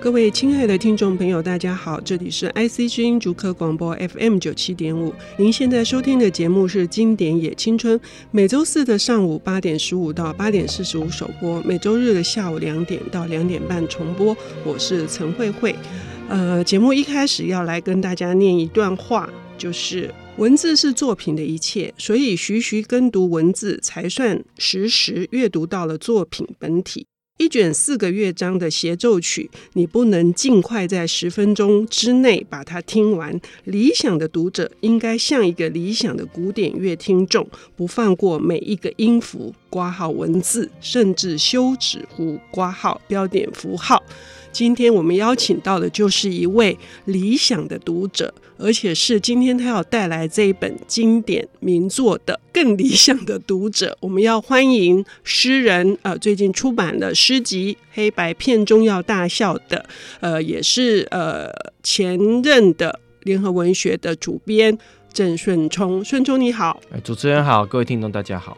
各位亲爱的听众朋友，大家好，这里是 IC 之音竹科广播 FM 九七点五。您现在收听的节目是《经典也青春》，每周四的上午八点十五到八点四十五首播，每周日的下午两点到两点半重播。我是陈慧慧。呃，节目一开始要来跟大家念一段话，就是文字是作品的一切，所以徐徐跟读文字，才算实时阅读到了作品本体。一卷四个乐章的协奏曲，你不能尽快在十分钟之内把它听完。理想的读者应该像一个理想的古典乐听众，不放过每一个音符、括号文字，甚至休止符、括号标点符号。今天我们邀请到的就是一位理想的读者，而且是今天他要带来这一本经典名作的更理想的读者。我们要欢迎诗人，呃，最近出版的诗集《黑白片中要大笑的》，呃，也是呃前任的联合文学的主编郑顺聪。顺聪你好，哎，主持人好，各位听众大家好。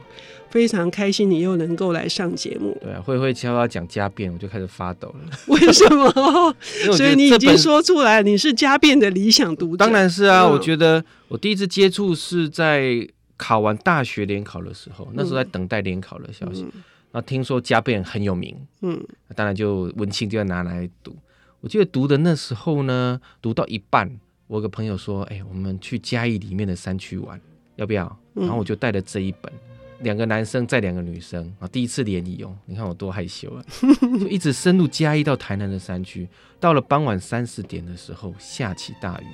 非常开心你又能够来上节目。对啊，慧慧悄悄讲家变，我就开始发抖了。为什么？所以你已经说出来，你是家变的理想读者。当然是啊，嗯、我觉得我第一次接触是在考完大学联考的时候，那时候在等待联考的消息。嗯、然后听说家变很有名，嗯，当然就文青就要拿来读。我记得读的那时候呢，读到一半，我有个朋友说：“哎、欸，我们去嘉义里面的山区玩，要不要？”然后我就带了这一本。两个男生载两个女生啊，第一次联谊哦，你看我多害羞啊，就一直深入嘉义到台南的山区，到了傍晚三四点的时候下起大雨，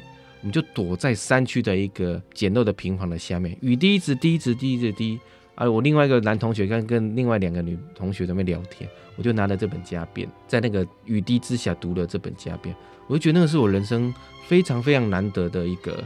我们就躲在山区的一个简陋的平房的下面，雨滴一直滴一直滴一直滴啊，我另外一个男同学跟跟另外两个女同学在那边聊天，我就拿了这本家变，在那个雨滴之下读了这本家变，我就觉得那个是我人生非常非常难得的一个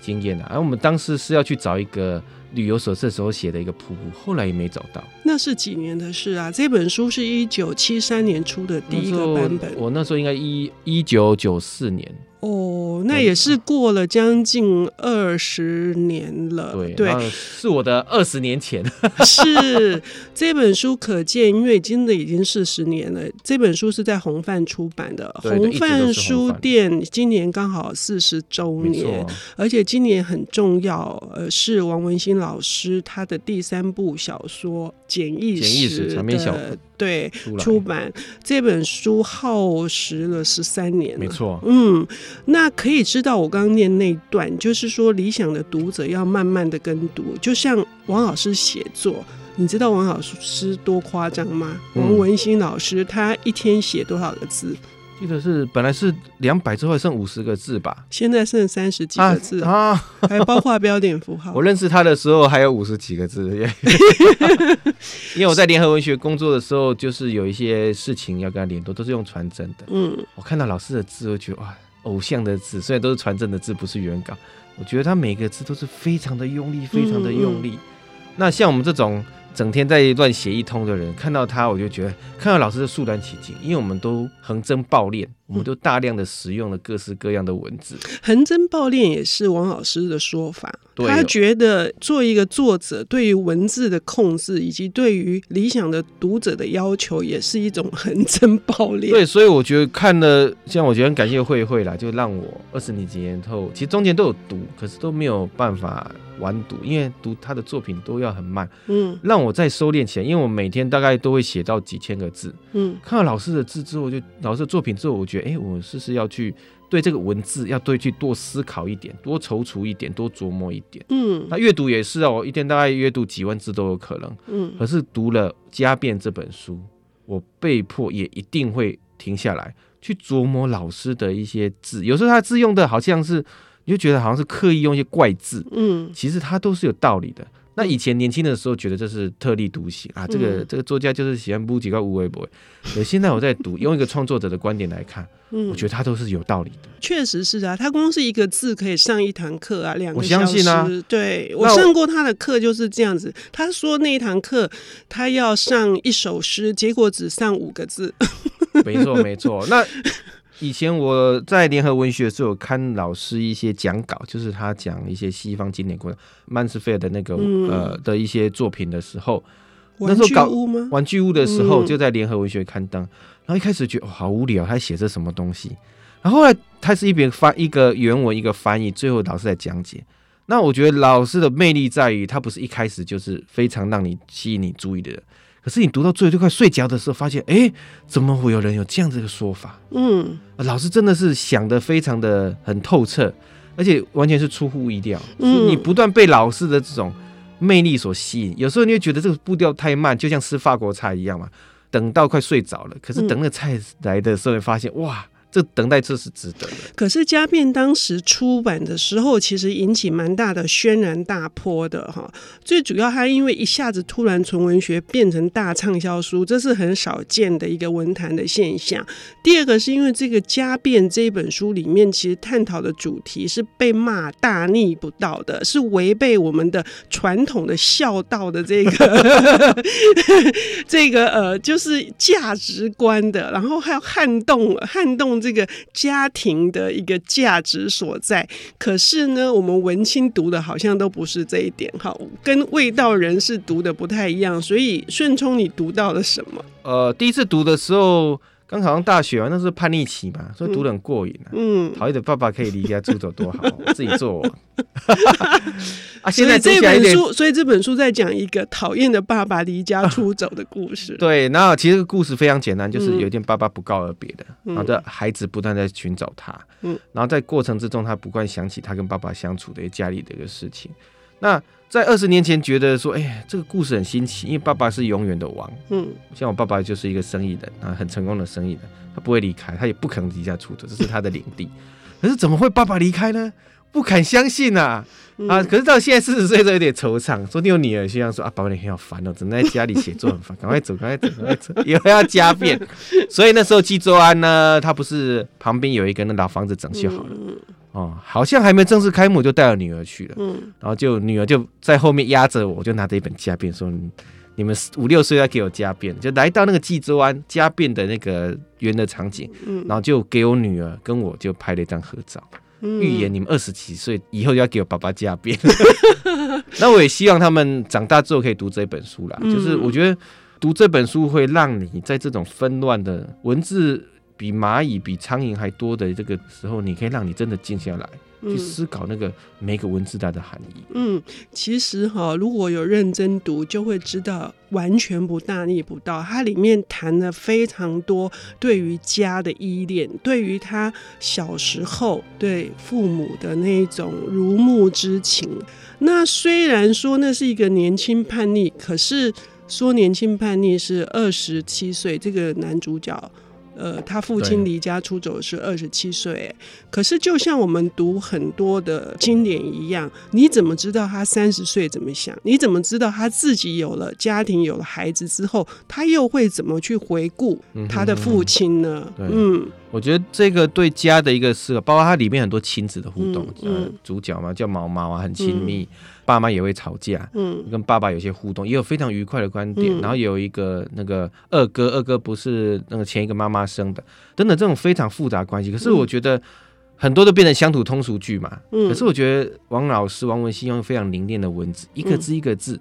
经验啊，而我们当时是要去找一个。旅游手册时候写的一个瀑布，后来也没找到。那是几年的事啊？这本书是一九七三年出的第一个版本。我那时候应该一一九九四年。哦，那也是过了将近二十年了。对对，是我的二十年前。是这本书可见，因为真的已经四十年了。这本书是在红范出版的，红范书店今年刚好四十周年，而且今年很重要，呃，是王文兴老师他的第三部小说《简易史》的。对，出版这本书耗时了十三年，没错。嗯，那可以知道我刚刚念那一段，就是说理想的读者要慢慢的跟读，就像王老师写作，你知道王老师多夸张吗？嗯、王文新老师他一天写多少个字？记得是本来是两百，之后剩五十个字吧，现在剩三十几个字啊，啊 还包括标点符号。我认识他的时候还有五十几个字，因为我在联合文学工作的时候，就是有一些事情要跟他联络，都是用传真的。嗯，我看到老师的字，我觉得哇，偶像的字，虽然都是传真的字，不是原稿，我觉得他每个字都是非常的用力，非常的用力。嗯嗯，那像我们这种。整天在乱写一通的人，看到他我就觉得，看到老师就肃然起敬，因为我们都横征暴敛，我们都大量的使用了各式各样的文字。横征暴敛也是王老师的说法，他觉得做一个作者，对于文字的控制以及对于理想的读者的要求，也是一种横征暴敛。对，所以我觉得看了，像我觉得很感谢慧慧啦，就让我二十几年后，其实中间都有读，可是都没有办法。完读，因为读他的作品都要很慢，嗯，让我再收敛起来。因为我每天大概都会写到几千个字，嗯，看到老师的字之后，就老师的作品之后，我觉得，哎、欸，我是不是要去对这个文字要对去多思考一点，多踌躇一点，多琢磨一点，嗯，那阅读也是哦，一天大概阅读几万字都有可能，嗯，可是读了《家变》这本书，我被迫也一定会停下来去琢磨老师的一些字，有时候他字用的好像是。你就觉得好像是刻意用一些怪字，嗯，其实它都是有道理的。那以前年轻的时候觉得这是特立独行啊，这个这个作家就是喜欢补几个无为不为。对，现在我在读，用一个创作者的观点来看，嗯，我觉得他都是有道理的。确实是啊，他光是一个字可以上一堂课啊，两个小时。我相信啊，对，我上过他的课就是这样子。他说那一堂课他要上一首诗，结果只上五个字。没错，没错。那。以前我在联合文学的时候，看老师一些讲稿，就是他讲一些西方经典故事，曼斯菲尔的那个呃的一些作品的时候，那时候搞？玩具屋的时候就在联合文学刊登，然后一开始觉得、哦、好无聊，他写着什么东西？然后后来他是一边翻一个原文一个翻译，最后老师在讲解。那我觉得老师的魅力在于，他不是一开始就是非常让你吸引你注意的人，可是你读到最后就快睡着的时候，发现哎，怎么会有人有这样子的说法？嗯，老师真的是想的非常的很透彻，而且完全是出乎意料。嗯，你不断被老师的这种魅力所吸引，有时候你会觉得这个步调太慢，就像吃法国菜一样嘛，等到快睡着了，可是等那菜来的时候，你发现哇。这等待这是值得的。可是家变当时出版的时候，其实引起蛮大的轩然大波的哈。最主要，它因为一下子突然从文学变成大畅销书，这是很少见的一个文坛的现象。第二个是因为这个家变这一本书里面，其实探讨的主题是被骂大逆不道的，是违背我们的传统的孝道的这个 这个呃，就是价值观的，然后还要撼动撼动。这个家庭的一个价值所在，可是呢，我们文青读的好像都不是这一点，哈，跟味道人士读的不太一样。所以顺冲，你读到了什么？呃，第一次读的时候。刚考上大学啊，那是叛逆期嘛，所以读得很过瘾啊。嗯，讨厌的爸爸可以离家出走多好，自己做。啊，现在这本书，所以这本书在讲一个讨厌的爸爸离家出走的故事。啊、对，然后其实这个故事非常简单，就是有一天爸爸不告而别的，嗯、然后这孩子不断在寻找他，嗯，然后在过程之中，他不断想起他跟爸爸相处的家里的一个事情。那在二十年前觉得说，哎、欸，这个故事很新奇，因为爸爸是永远的王。嗯，像我爸爸就是一个生意人啊，很成功的生意人，他不会离开，他也不可能离家出走，这是他的领地。可是怎么会爸爸离开呢？不敢相信啊！啊，可是到现在四十岁都有点惆怅。说你有女儿，希望说啊，爸爸你很好烦哦，整天在家里写作很烦，赶快走，赶快走，赶快走，以后要加变。所以那时候基州安呢，他不是旁边有一个那老房子整修好了。哦，好像还没正式开幕就带了女儿去了，嗯，然后就女儿就在后面压着我，就拿着一本家变说：“你们五六岁要给我家变。”就来到那个济州湾家变的那个圆的场景，嗯，然后就给我女儿跟我就拍了一张合照，嗯，预言你们二十几岁以后要给我爸爸家变。那我也希望他们长大之后可以读这本书啦，就是我觉得读这本书会让你在这种纷乱的文字。比蚂蚁、比苍蝇还多的这个时候，你可以让你真的静下来，去思考那个每个文字它的含义。嗯，其实哈，如果有认真读，就会知道完全不大逆不道。它里面谈了非常多对于家的依恋，对于他小时候对父母的那种如沐之情。那虽然说那是一个年轻叛逆，可是说年轻叛逆是二十七岁，这个男主角。呃，他父亲离家出走是二十七岁，可是就像我们读很多的经典一样，你怎么知道他三十岁怎么想？你怎么知道他自己有了家庭、有了孩子之后，他又会怎么去回顾他的父亲呢？嗯，嗯，我觉得这个对家的一个思考，包括它里面很多亲子的互动，嗯，嗯，主角嘛叫毛毛啊，很亲密。嗯爸妈也会吵架，嗯，跟爸爸有些互动，也有非常愉快的观点。嗯、然后有一个那个二哥，二哥不是那个前一个妈妈生的，等等这种非常复杂关系。可是我觉得很多都变成乡土通俗剧嘛。嗯、可是我觉得王老师王文兴用非常凝练的文字，一个字一个字，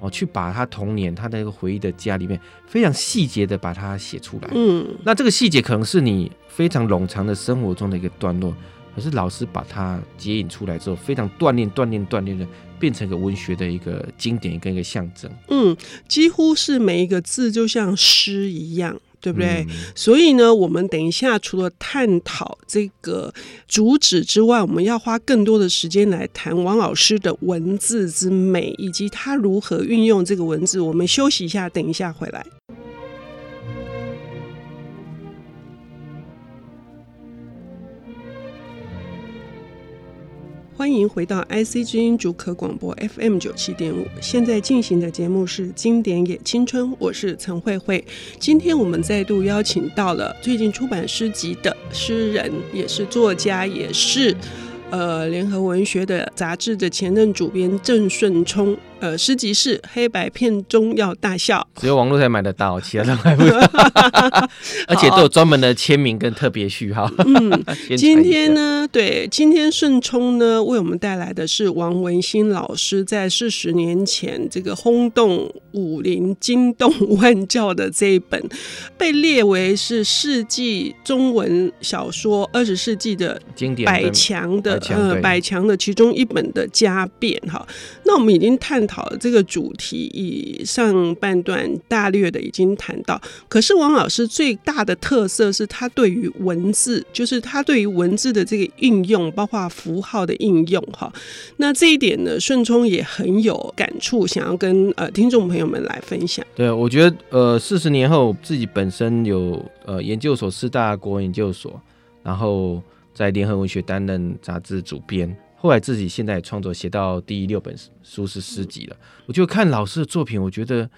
哦、嗯，去把他童年他的一个回忆的家里面非常细节的把它写出来。嗯，那这个细节可能是你非常冗长的生活中的一个段落，可是老师把它接引出来之后，非常锻炼锻炼锻炼的。变成一个文学的一个经典跟一个象征，嗯，几乎是每一个字就像诗一样，对不对？嗯、所以呢，我们等一下除了探讨这个主旨之外，我们要花更多的时间来谈王老师的文字之美，以及他如何运用这个文字。我们休息一下，等一下回来。欢迎回到 IC 之音主客广播 FM 九七点五，现在进行的节目是《经典也青春》，我是陈慧慧。今天我们再度邀请到了最近出版诗集的诗人，也是作家，也是呃联合文学的杂志的前任主编郑顺聪呃诗集是黑白片中要大笑，只有网络才买得到，其他都买不到，而且都有专门的签名跟特别序号。嗯，今天呢，对，今天顺冲呢为我们带来的是王文新老师在四十年前这个轰动武林、惊动万教的这一本，被列为是世纪中文小说二十世纪的经典百强的呃百强的其中一本的家变哈。那我们已经探讨这个主题，以上半段大略的已经谈到。可是王老师最大的特色是他对于文字，就是他对于文字的这个运用，包括符号的应用哈。那这一点呢，顺冲也很有感触，想要跟呃听众朋友们来分享。对，我觉得呃四十年后自己本身有呃研究所，四大国文研究所，然后在联合文学担任杂志主编。后来自己现在也创作写到第六本书是诗集了，我就看老师的作品，我觉得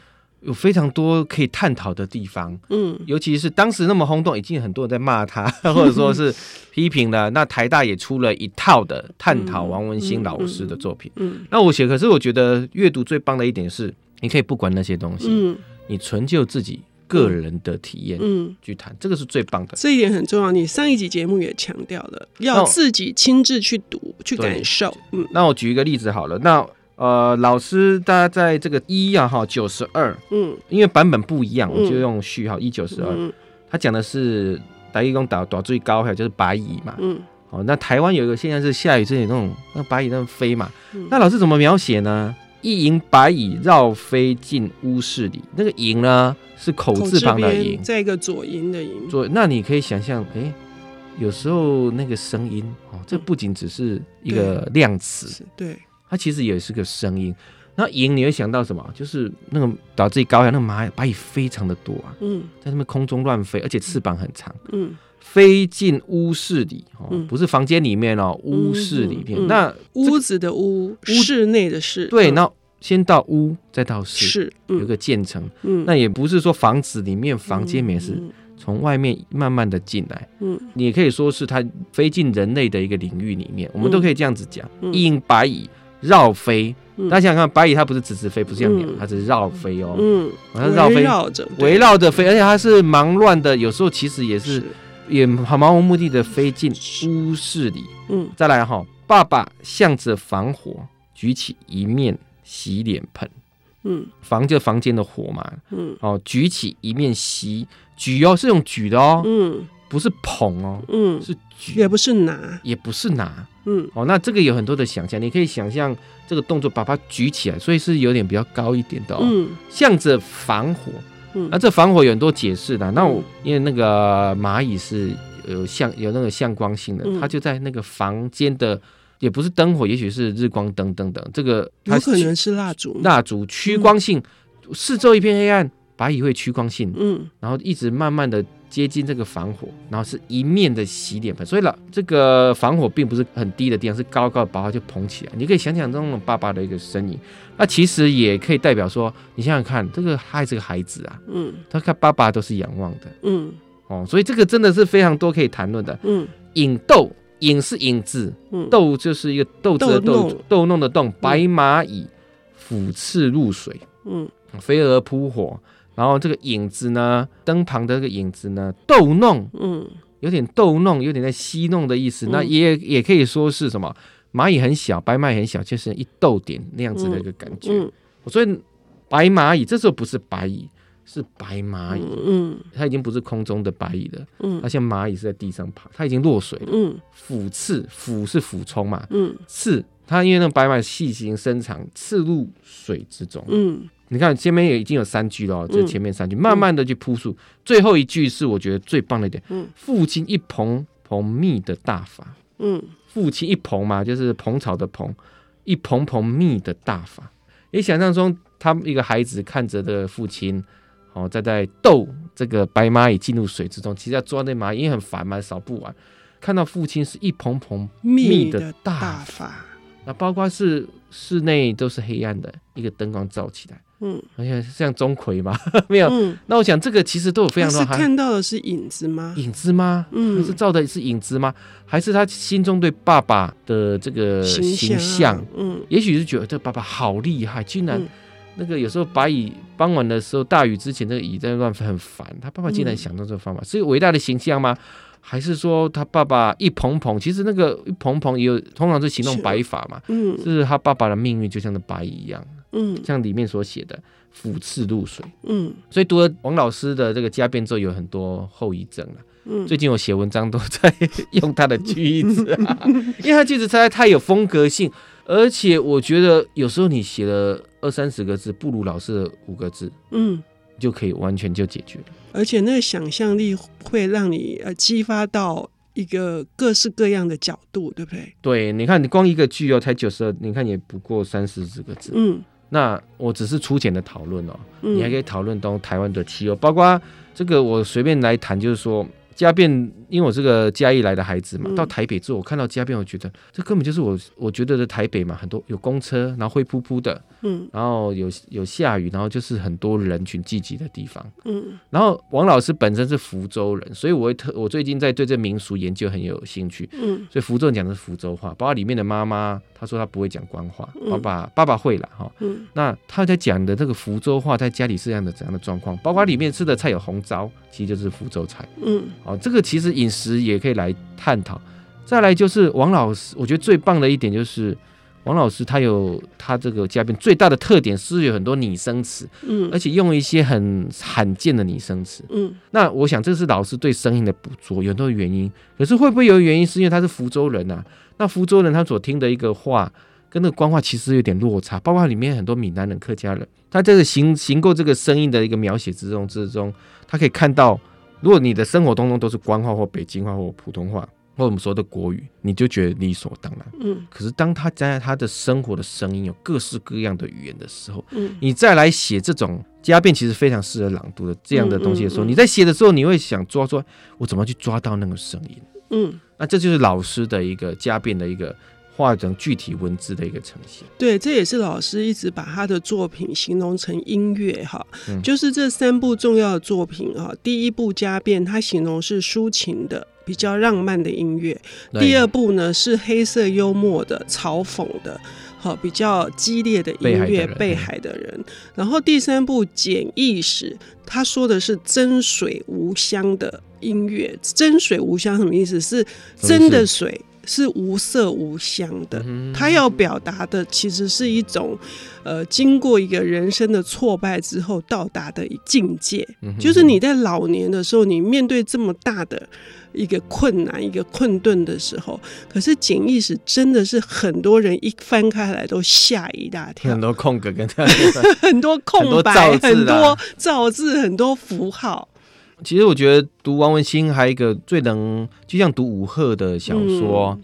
有非常多可以探讨的地方。嗯，尤其是当时那么轰动，已经很多人在骂他，或者说是批评了。那台大也出了一套的探讨王文兴老师的作品。嗯，那我写，可是我觉得阅读最棒的一点是，你可以不管那些东西，嗯，你纯就自己。个人的体验，嗯，去谈这个是最棒的，这一点很重要。你上一集节目也强调了，要自己亲自去读、去感受。嗯，那我举一个例子好了。那呃，老师大家在这个一啊哈九十二，嗯，因为版本不一样，我就用序号一九十二。他讲的是打一工打打最高，还有就是白蚁嘛，嗯，哦，那台湾有一个现象是下雨之前那种那白蚁那飞嘛，那老师怎么描写呢？一营白蚁绕飞进屋室里，那个营呢是口字旁的营，再一个左营的营。左，那你可以想象，哎、欸，有时候那个声音哦，这不仅只是一个量词，对，它其实也是个声音。那营你会想到什么？就是那个导致高压，那个蚂蚁白蚁非常的多啊，嗯，在那边空中乱飞，而且翅膀很长，嗯，飞进屋室里哦，不是房间里面哦，屋室里面。那屋子的屋，室内的室，对，那。先到屋，再到室，有个渐层。嗯，那也不是说房子里面、房间里面是从外面慢慢的进来。嗯，你也可以说是它飞进人类的一个领域里面，我们都可以这样子讲。一营白蚁绕飞，大家想想看，白蚁它不是直直飞，不是这样鸟，它是绕飞哦。嗯，它绕飞，围绕着，围绕着飞，而且它是忙乱的，有时候其实也是也很漫无目的的飞进屋室里。嗯，再来哈，爸爸向着防火举起一面。洗脸盆，嗯，防就房间的火嘛，嗯，哦，举起一面洗，举哦是用举的哦，嗯，不是捧哦，嗯，是举，也不是拿，也不是拿，嗯，哦，那这个有很多的想象，你可以想象这个动作把它举起来，所以是有点比较高一点的哦，嗯，向着防火，嗯，那这防火有很多解释的，那我因为那个蚂蚁是有向有那个向光性的，它就在那个房间的。也不是灯火，也许是日光灯等等。这个它有可能是蜡烛，蜡烛趋光性，嗯、四周一片黑暗，白蚁会趋光性，嗯，然后一直慢慢的接近这个防火，然后是一面的洗脸盆。所以了，这个防火并不是很低的地方，是高高的把它就捧起来。你可以想想这种爸爸的一个身影，那其实也可以代表说，你想想看，这个还是个孩子啊，嗯，他看爸爸都是仰望的，嗯，哦，所以这个真的是非常多可以谈论的，嗯，引逗。影是影字，逗就是一个斗子的豆，逗弄的动。白蚂蚁俯翅入水，嗯，飞蛾扑火。然后这个影子呢，灯旁的这个影子呢，逗弄，嗯，有点逗弄，有点在戏弄的意思。那也也可以说是什么？蚂蚁很小，白蚂蚁很小，就是一逗点那样子的一个感觉。所以白蚂蚁这时候不是白蚁。是白蚂蚁，嗯，它已经不是空中的白蚁了，嗯，它像蚂蚁是在地上爬，它已经落水了，嗯，俯刺，俯是俯冲嘛，嗯，刺，它因为那个白蚂蚁细形伸长，刺入水之中，嗯，你看前面也已经有三句了，这前面三句慢慢的去铺述，最后一句是我觉得最棒的一点，嗯，父亲一捧捧蜜的大法，嗯，父亲一捧嘛，就是捧草的捧，一捧捧蜜的大法，你想象中他们一个孩子看着的父亲。哦，在在逗这个白蚂蚁进入水之中，其实要抓那蚂蚁因为很烦嘛，扫不完。看到父亲是一蓬蓬密的大法，那包括是室内都是黑暗的，一个灯光照起来。嗯，而且像钟馗嘛？没有。嗯、那我想这个其实都有非常多。他是看到的是影子吗？影子吗？嗯，是照的是影子吗？还是他心中对爸爸的这个形象？啊、嗯，也许是觉得这爸爸好厉害，竟然那个有时候白蚁傍晚的时候，大雨之前，那个蚁在乱飞很烦。他爸爸竟然想到这个方法，嗯、是伟大的形象吗？还是说他爸爸一蓬蓬？其实那个一蓬蓬也有，通常是行动白发嘛。嗯，是他爸爸的命运就像那白蚁一样。嗯，像里面所写的俯刺入水，嗯，所以读了王老师的这个家变之后，有很多后遗症了。嗯，最近我写文章都在 用他的句子啊，因为他句子实在太有风格性，而且我觉得有时候你写了二三十个字，不如老师的五个字，嗯，就可以完全就解决了。而且那个想象力会让你呃激发到一个各式各样的角度，对不对？对，你看你光一个句哦，才九十二，你看也不过三四十个字，嗯。那我只是粗浅的讨论哦，你还可以讨论到台湾的气候，包括这个我随便来谈，就是说。家变，因为我这个嘉义来的孩子嘛，到台北之后，我看到家变，我觉得这根本就是我我觉得的台北嘛，很多有公车，然后灰扑扑的，嗯，然后有有下雨，然后就是很多人群聚集的地方，嗯，然后王老师本身是福州人，所以我会特我最近在对这民俗研究很有兴趣，嗯，所以福州人讲的是福州话，包括里面的妈妈，她说他不会讲官话，爸爸爸爸会了哈，嗯，那他在讲的这个福州话，在家里是这样的怎样的状况，包括里面吃的菜有红糟，其实就是福州菜，嗯。哦，这个其实饮食也可以来探讨。再来就是王老师，我觉得最棒的一点就是王老师他有他这个嘉宾最大的特点是有很多拟声词，嗯，而且用一些很罕见的拟声词，嗯。那我想这是老师对声音的捕捉，有很多原因。可是会不会有原因是因为他是福州人啊？那福州人他所听的一个话跟那个官话其实有点落差，包括里面很多闽南人、客家人，他这个行行过这个声音的一个描写之中之中，他可以看到。如果你的生活当中都是官话或北京话或普通话或我们说的国语，你就觉得理所当然。嗯。可是当他在他的生活的声音有各式各样的语言的时候，嗯，你再来写这种家变，其实非常适合朗读的这样的东西的时候，嗯嗯嗯、你在写的时候，你会想抓抓，我怎么去抓到那个声音？嗯。那这就是老师的一个家变的一个。画成具体文字的一个呈现，对，这也是老师一直把他的作品形容成音乐哈，嗯、就是这三部重要的作品哈。第一部《家变》，他形容是抒情的、比较浪漫的音乐；第二部呢是黑色幽默的、嘲讽的，好比较激烈的音乐，《被海的人》的人。然后第三部《简易史》，他说的是真水无香的音乐。真水无香什么意思？是真的水。是无色无香的，他要表达的其实是一种，呃，经过一个人生的挫败之后到达的境界，就是你在老年的时候，你面对这么大的一个困难、一个困顿的时候，可是简易史真的是很多人一翻开来都吓一大跳，很多空格跟 很多空白，很多造字，很多符号。其实我觉得读王文兴还有一个最能，就像读武贺的小说，嗯、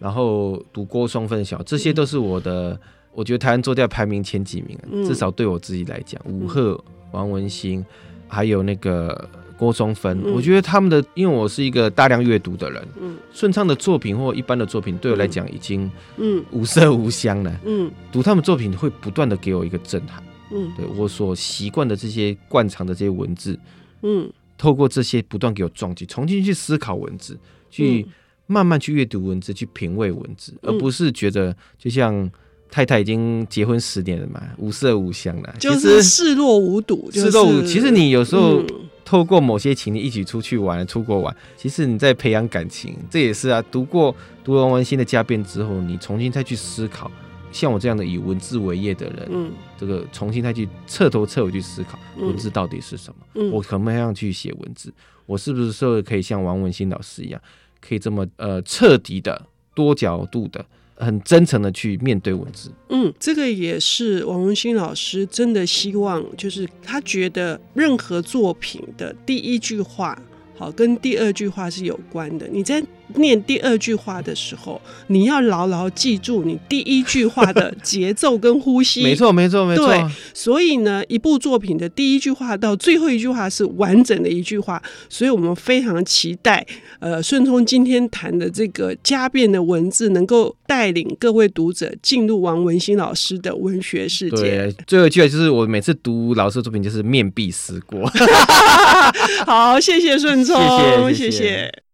然后读郭松汾的小，这些都是我的，嗯、我觉得台湾作家排名前几名，嗯、至少对我自己来讲，武贺、王文兴，还有那个郭松芬，嗯、我觉得他们的，因为我是一个大量阅读的人，嗯，顺畅的作品或一般的作品对我来讲已经，嗯，无色无香了，嗯，读他们作品会不断的给我一个震撼，嗯，对我所习惯的这些惯常的这些文字，嗯。透过这些不断给我撞击，重新去思考文字，去慢慢去阅读文字，去品味文字，嗯、而不是觉得就像太太已经结婚十年了嘛，无色无香了，就是视若无睹。视若无，其实你有时候透过某些情侣一起出去玩、出国玩，其实你在培养感情，这也是啊。读过读完王文兴的家变之后，你重新再去思考。像我这样的以文字为业的人，嗯，这个重新再去彻头彻尾去思考文字到底是什么，嗯，我怎么样去写文字，我是不是说可以像王文新老师一样，可以这么呃彻底的、多角度的、很真诚的去面对文字？嗯，这个也是王文新老师真的希望，就是他觉得任何作品的第一句话。好，跟第二句话是有关的。你在念第二句话的时候，你要牢牢记住你第一句话的节奏跟呼吸。没错，没错，没错。对，所以呢，一部作品的第一句话到最后一句话是完整的一句话，所以我们非常期待，呃，顺聪今天谈的这个加变的文字，能够带领各位读者进入王文兴老师的文学世界。对，最后一句话就是我每次读老师的作品，就是面壁思过。好，谢谢顺聪，谢谢。谢谢谢谢。